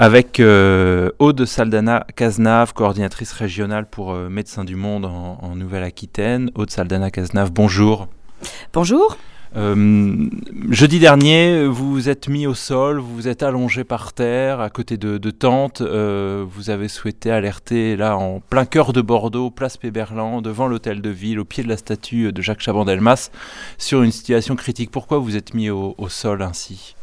Avec euh, Aude Saldana Cazenave, coordinatrice régionale pour euh, Médecins du Monde en, Nouvelle-Aquitaine. Aude Saldana Cazenave, bonjour. Bonjour. Euh, jeudi dernier, vous vous êtes mis au sol, vous vous êtes allongé par terre à côté de, de tentes. vous avez souhaité alerter là en plein cœur de Bordeaux, place Péberlan, devant l'hôtel de ville, au pied de la statue de Jacques Chaban-Delmas, sur une situation critique. Pourquoi vous êtes mis au sol ainsi?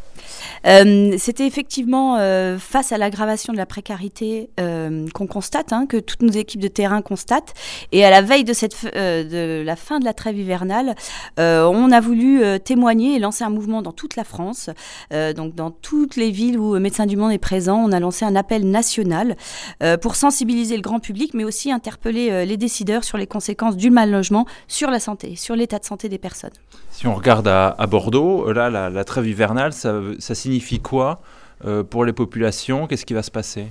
Euh, c'était effectivement euh, face à l'aggravation de la précarité euh, qu'on constate, hein, que toutes nos équipes de terrain constatent. Et à la veille de, la fin de la trêve hivernale, on a voulu témoigner et lancer un mouvement dans toute la France. donc dans toutes les villes où Médecins du Monde est présent, on a lancé un appel national pour sensibiliser le grand public, mais aussi interpeller les décideurs sur les conséquences du mal logement sur la santé, sur l'état de santé des personnes. Si on regarde à, Bordeaux, là, la, trêve hivernale, ça, ça signifie quoi euh, pour les populations? Qu'est-ce qui va se passer?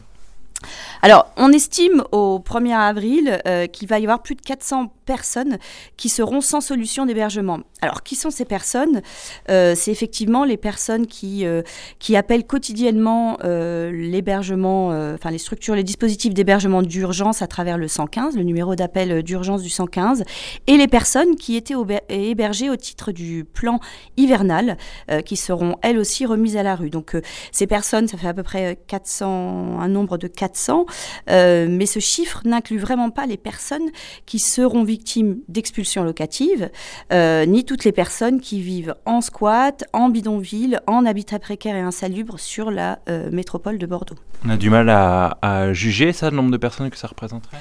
Alors, on estime au 1er avril euh, qu'il va y avoir plus de 400 personnes qui seront sans solution d'hébergement. Alors, qui sont ces personnes? Euh, C'est effectivement les personnes qui, euh, qui appellent quotidiennement l'hébergement, enfin les structures, les dispositifs d'hébergement d'urgence à travers le 115, le numéro d'appel d'urgence du 115, et les personnes qui étaient hébergées au titre du plan hivernal, qui seront elles aussi remises à la rue. Donc, ces personnes, ça fait à peu près 400, un nombre de 400 euh, mais ce chiffre n'inclut vraiment pas les personnes qui seront victimes d'expulsion locative, euh, ni toutes les personnes qui vivent en squat, en bidonville, en habitat précaire et insalubre sur la euh, métropole de Bordeaux. On a du mal à, à juger ça, le nombre de personnes que ça représenterait?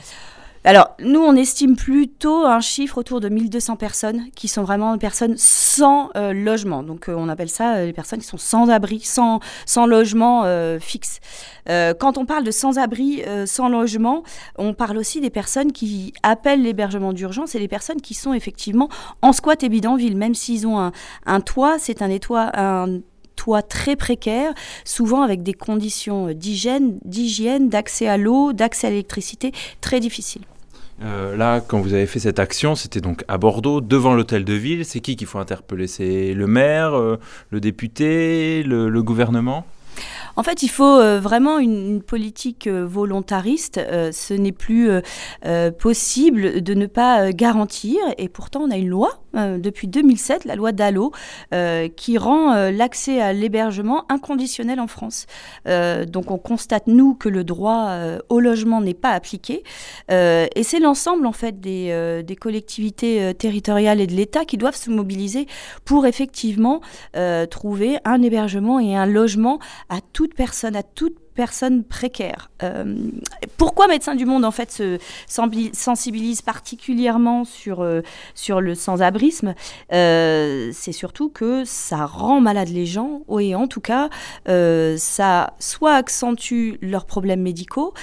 Alors, nous, on estime plutôt un chiffre autour de 1200 personnes qui sont vraiment des personnes sans euh, logement. Donc, euh, on appelle ça euh, les personnes qui sont sans abri, sans, sans logement fixe. quand on parle de sans-abri, sans logement, on parle aussi des personnes qui appellent l'hébergement d'urgence et les personnes qui sont effectivement en squat et bidonville. Même s'ils ont un, toit, c'est un, un toit très précaire, souvent avec des conditions d'hygiène, d'hygiène, d'accès à l'eau, d'accès à l'électricité très difficiles. Euh, là, quand vous avez fait cette action, c'était donc à Bordeaux, devant l'hôtel de ville. C'est qui qu'il faut interpeller? C'est le maire, euh, le député, le gouvernement? En fait, il faut euh, vraiment une, politique volontariste. Ce n'est plus possible de ne pas garantir, et pourtant on a une loi depuis 2007, la loi Dallot, qui rend l'accès à l'hébergement inconditionnel en France. donc on constate, nous, que le droit au logement n'est pas appliqué, et c'est l'ensemble, en fait, des, des, collectivités territoriales et de l'État qui doivent se mobiliser pour effectivement trouver un hébergement et un logement à toute personne, à toute personnes précaires. Euh, pourquoi Médecins du Monde en fait se sensibilise particulièrement sur, euh, sur le sans-abrisme? Euh, C'est surtout que ça rend malade les gens, et en tout cas, ça soit accentue leurs problèmes médicaux,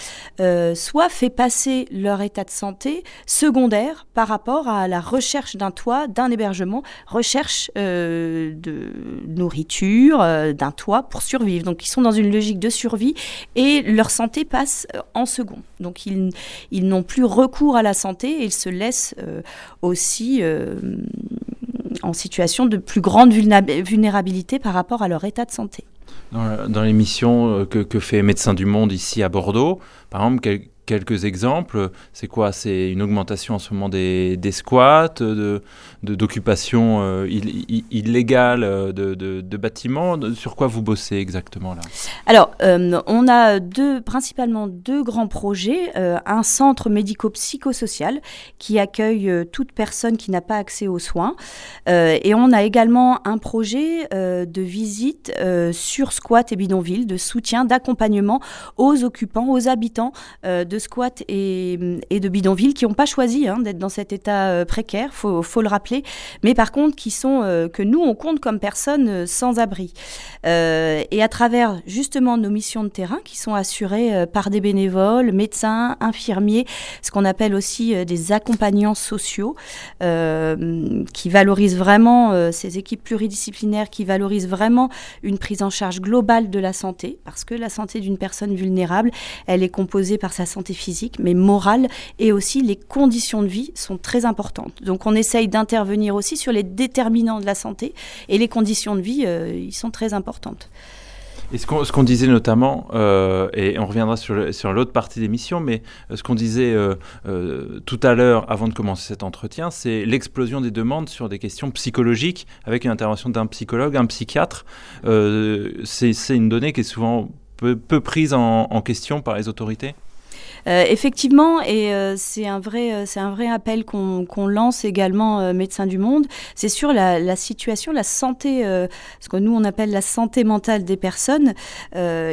soit fait passer leur état de santé secondaire par rapport à la recherche d'un toit, d'un hébergement, recherche de nourriture, d'un toit pour survivre. Donc ils sont dans une logique de survie et leur santé passe euh, en second. Donc ils, n'ont plus recours à la santé et ils se laissent euh, aussi euh, en situation de plus grande vulnérabilité par rapport à leur état de santé. Dans, l'émission que, fait Médecins du Monde ici à Bordeaux, par exemple, quelques exemples. C'est quoi? C'est une augmentation en ce moment des, squats, de, d'occupation euh, illégale euh, de, bâtiments? Sur quoi vous bossez exactement là? Alors, euh, on a deux, principalement deux grands projets. un centre médico-psychosocial qui accueille toute personne qui n'a pas accès aux soins. et on a également un projet de visite sur squat et bidonville, de soutien, d'accompagnement aux occupants, aux habitants de squat et, de bidonville qui n'ont pas choisi hein, d'être dans cet état euh, précaire, faut, faut le rappeler, mais par contre qui sont euh, que nous on compte comme personnes euh, sans abri. et à travers justement nos missions de terrain qui sont assurées par des bénévoles, médecins, infirmiers, ce qu'on appelle aussi des accompagnants sociaux, qui valorisent vraiment ces équipes pluridisciplinaires, qui valorisent vraiment une prise en charge globale de la santé, parce que la santé d'une personne vulnérable, elle est composée par sa santé physique, mais morale, et aussi les conditions de vie sont très importantes. Donc on essaye d'intervenir aussi sur les déterminants de la santé, et les conditions de vie, euh, ils sont très importantes. Et ce qu'on disait notamment, euh, et on reviendra sur, sur l'autre partie de l'émission, mais euh, ce qu'on disait euh, tout à l'heure avant de commencer cet entretien, c'est l'explosion des demandes sur des questions psychologiques avec une intervention d'un psychologue, un psychiatre. c'est une donnée qui est souvent peu, prise en question par les autorités euh, effectivement, et euh, c'est un vrai, euh, c'est un vrai appel qu'on lance également Médecins du Monde. C'est sur la, situation, la santé, ce que nous on appelle la santé mentale des personnes,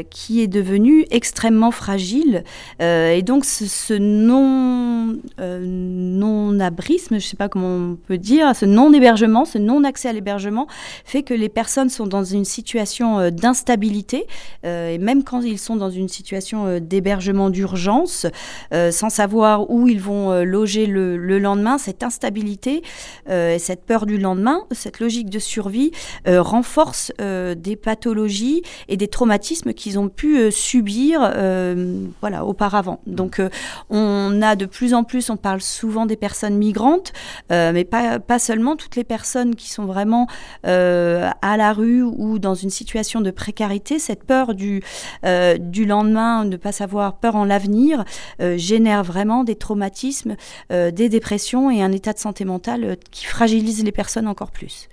qui est devenue extrêmement fragile. et donc ce, non, non abrisme, je sais pas comment on peut dire, ce non hébergement, ce non accès à l'hébergement, fait que les personnes sont dans une situation d'instabilité, et même quand ils sont dans une situation d'hébergement d'urgence euh, sans savoir où ils vont euh, loger le, lendemain. Cette instabilité euh, et cette peur du lendemain, cette logique de survie renforce des pathologies et des traumatismes qu'ils ont pu subir voilà, auparavant. Donc on a de plus en plus, on parle souvent des personnes migrantes, mais pas, pas seulement toutes les personnes qui sont vraiment à la rue ou dans une situation de précarité, cette peur du, du lendemain, ne pas savoir, peur en l'avenir, euh, génère vraiment des traumatismes, euh, des dépressions et un état de santé mentale euh, qui fragilise les personnes encore plus.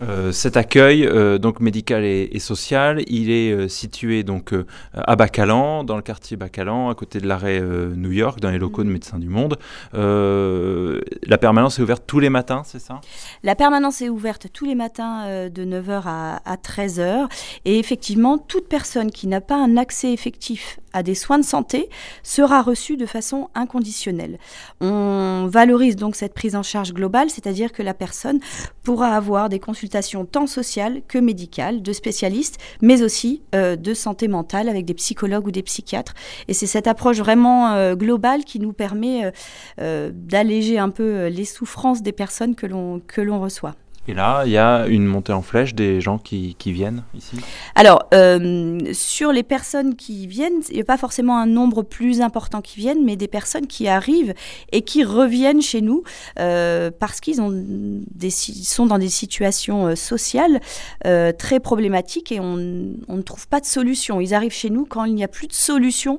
Euh, cet accueil euh, donc médical et, social, il est euh, situé donc à Bacalan, dans le quartier Bacalan, à côté de l'arrêt New York, dans les locaux de mm. Médecins du Monde. la permanence est ouverte tous les matins, c'est ça? La permanence est ouverte tous les matins de 9h à, à 13h. Et effectivement, toute personne qui n'a pas un accès effectif à des soins de santé sera reçue de façon inconditionnelle. On valorise donc cette prise en charge globale, c'est-à-dire que la personne pourra avoir des consultations tant sociales que médicales, de spécialistes, mais aussi euh, de santé mentale avec des psychologues ou des psychiatres. Et c'est cette approche vraiment euh, globale qui nous permet euh, d'alléger un peu les souffrances des personnes que l'on reçoit. Et là, il y a une montée en flèche des gens qui, viennent ici Alors, euh, sur les personnes qui viennent, il n'y a pas forcément un nombre plus important qui viennent, mais des personnes qui arrivent et qui reviennent chez nous euh, parce qu'ils sont dans des situations euh, sociales très problématiques et on, ne trouve pas de solution. Ils arrivent chez nous quand il n'y a plus de solution,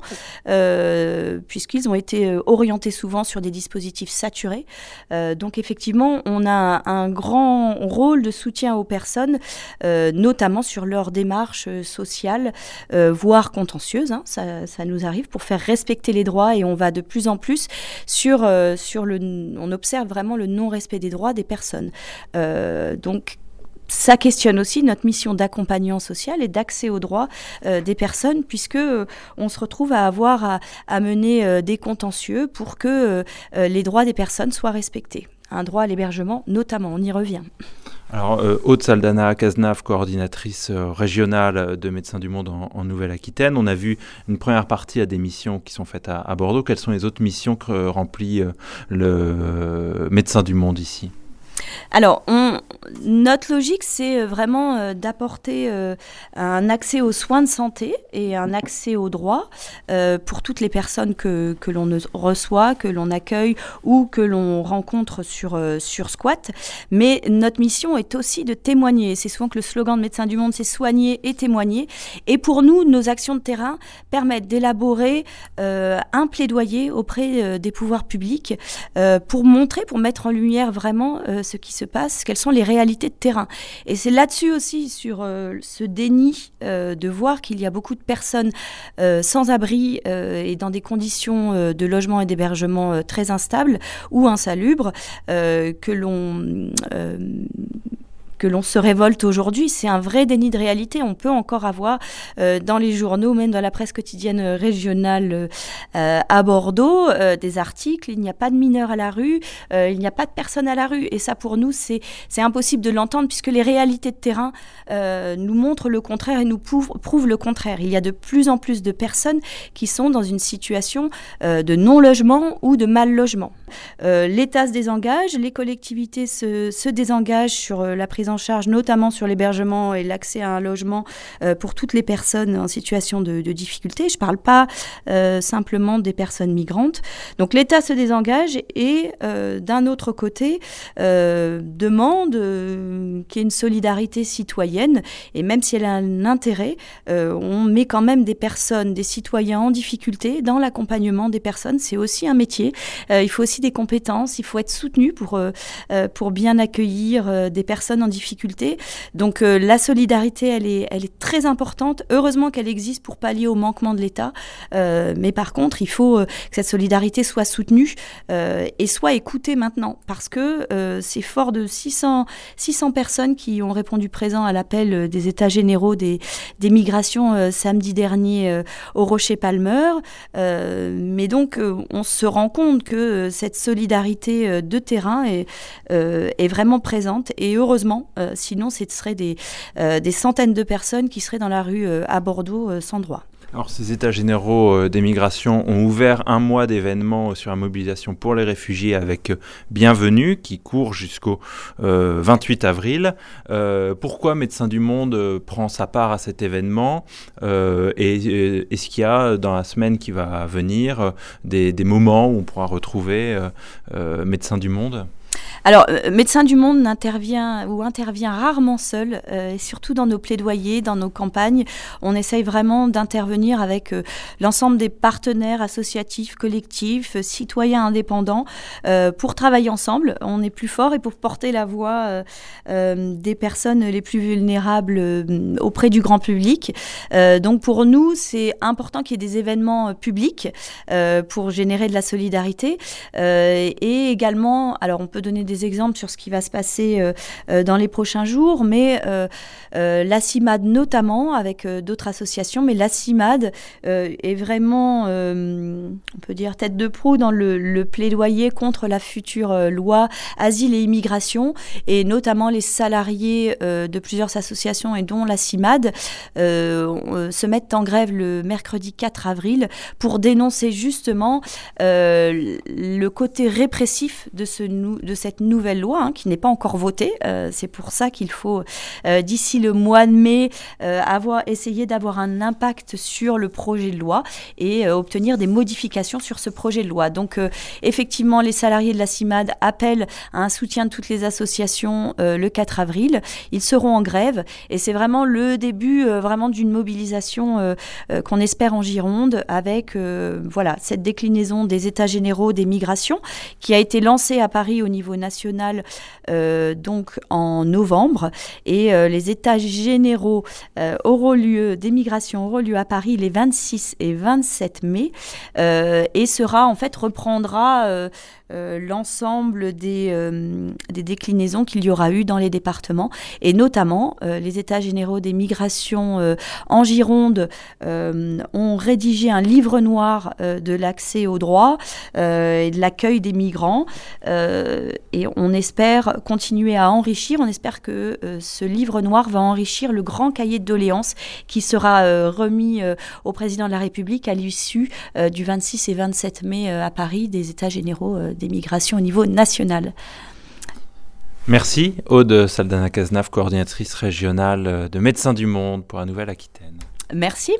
puisqu'ils ont été orientés souvent sur des dispositifs saturés. donc, effectivement, on a un grand rôle de soutien aux personnes, euh, notamment sur leur démarche euh, sociale, euh, voire contentieuse. Hein, ça, ça, nous arrive pour faire respecter les droits et on va de plus en plus sur, sur le. On observe vraiment le non-respect des droits des personnes. donc, ça questionne aussi notre mission d'accompagnant social et d'accès aux droits des personnes, puisque on se retrouve à avoir à mener des contentieux pour que les droits des personnes soient respectés un droit à l'hébergement notamment. On y revient. Alors, euh, Aude Saldana Cazenave, coordinatrice euh, régionale de Médecins du Monde en, Nouvelle-Aquitaine. On a vu une première partie à des missions qui sont faites à, Bordeaux. Quelles sont les autres missions que remplit euh, le Médecin du Monde ici? Alors, notre logique, c'est euh, vraiment euh, d'apporter euh, un accès aux soins de santé et un accès aux droits pour toutes les personnes que, l'on reçoit, que l'on accueille ou que l'on rencontre sur, sur Squat. Mais notre mission est aussi de témoigner. C'est souvent que le slogan de Médecins du Monde, c'est soigner et témoigner. Et pour nous, nos actions de terrain permettent d'élaborer un plaidoyer auprès des pouvoirs publics pour montrer, pour mettre en lumière vraiment ce qui se passe, quelles sont les réalités de terrain. Et c'est là-dessus aussi, sur euh, ce déni euh, de voir qu'il y a beaucoup de personnes euh, sans abri et dans des conditions de logement et d'hébergement très instables ou insalubres, que l'on que l'on se révolte aujourd'hui. C'est un vrai déni de réalité. On peut encore avoir euh, dans les journaux, même dans la presse quotidienne régionale euh, à Bordeaux, euh, des articles. Il n'y a pas de mineurs à la rue, il n'y a pas de personnes à la rue. Et ça, pour nous, c'est impossible de l'entendre puisque les réalités de terrain nous montrent le contraire et nous prouvent, le contraire. Il y a de plus en plus de personnes qui sont dans une situation de non-logement ou de mal-logement. L'État se désengage, les collectivités se, se désengagent sur la prise en charge, notamment sur l'hébergement et l'accès à un logement pour toutes les personnes en situation de, difficulté. Je ne parle pas simplement des personnes migrantes. Donc l'État se désengage et d'un autre côté demande qu'il y ait une solidarité citoyenne et même si elle a un intérêt, on met quand même des personnes, des citoyens en difficulté dans l'accompagnement des personnes. C'est aussi un métier. il faut aussi des compétences, il faut être soutenu pour, pour bien accueillir des personnes en difficulté. Donc la solidarité, elle est, très importante. Heureusement qu'elle existe pour pallier au manquement de l'État. mais par contre, il faut que cette solidarité soit soutenue et soit écoutée maintenant parce que c'est fort de 600, 600 personnes qui ont répondu présent à l'appel des États généraux des, des migrations samedi dernier au Rocher Palmer. mais donc, on se rend compte que cette solidarité de terrain est, est vraiment présente et heureusement, sinon ce serait des, des centaines de personnes qui seraient dans la rue à Bordeaux sans droit. Alors, ces États généraux euh, des migrations ont ouvert un mois d'événements sur la mobilisation pour les réfugiés avec euh, Bienvenue qui court jusqu'au 28 euh, avril. pourquoi Médecins du Monde prend sa part à cet événement Et est-ce qu'il y a dans la semaine qui va venir des moments où on pourra retrouver Médecins du Monde? Alors, euh, Médecins du Monde n'intervient ou intervient rarement seul, euh, surtout dans nos plaidoyers, dans nos campagnes. On essaye vraiment d'intervenir avec euh, l'ensemble des partenaires associatifs, collectifs, citoyens indépendants, pour travailler ensemble. On est plus fort et pour porter la voix des personnes les plus vulnérables auprès du grand public. donc, pour nous, c'est important qu'il y ait des événements publics pour générer de la solidarité et également, alors on peut donner des exemples sur ce qui va se passer euh, euh, dans les prochains jours, mais euh, la CIMAD notamment, avec d'autres associations, mais la CIMAD est vraiment, on peut dire, tête de proue dans le, plaidoyer contre la future loi asile et immigration, et notamment les salariés de plusieurs associations et dont la CIMAD se mettent en grève le mercredi 4 avril pour dénoncer justement le côté répressif de, ce, de cette nouvelle loi hein, qui n'est pas encore votée. Euh, c'est pour ça qu'il faut, euh, d'ici le mois de mai, euh, avoir, essayer d'avoir un impact sur le projet de loi et obtenir des modifications sur ce projet de loi. Donc, effectivement, les salariés de la CIMAD appellent à un soutien de toutes les associations le 4 avril. Ils seront en grève et c'est vraiment le début vraiment d'une mobilisation qu'on espère en Gironde avec voilà cette déclinaison des états généraux des migrations qui a été lancée à Paris au niveau national euh, donc en novembre. Et euh, les états généraux euh, auront lieu, des migrations auront lieu à Paris les 26 et 27 mai. et sera, en fait, reprendra l'ensemble des, des, déclinaisons qu'il y aura eu dans les départements, et notamment les États généraux des migrations en Gironde ont rédigé un livre noir de l'accès aux droits et de l'accueil des migrants. et on espère continuer à enrichir. On espère que euh, ce livre noir va enrichir le grand cahier de doléances qui sera euh, remis euh, au président de la République à l'issue du 26 et 27 mai à Paris des États généraux des migrations au niveau national. Merci Aude Saldana-Cazenave, coordinatrice régionale de Médecins du Monde pour la Nouvelle-Aquitaine. Merci.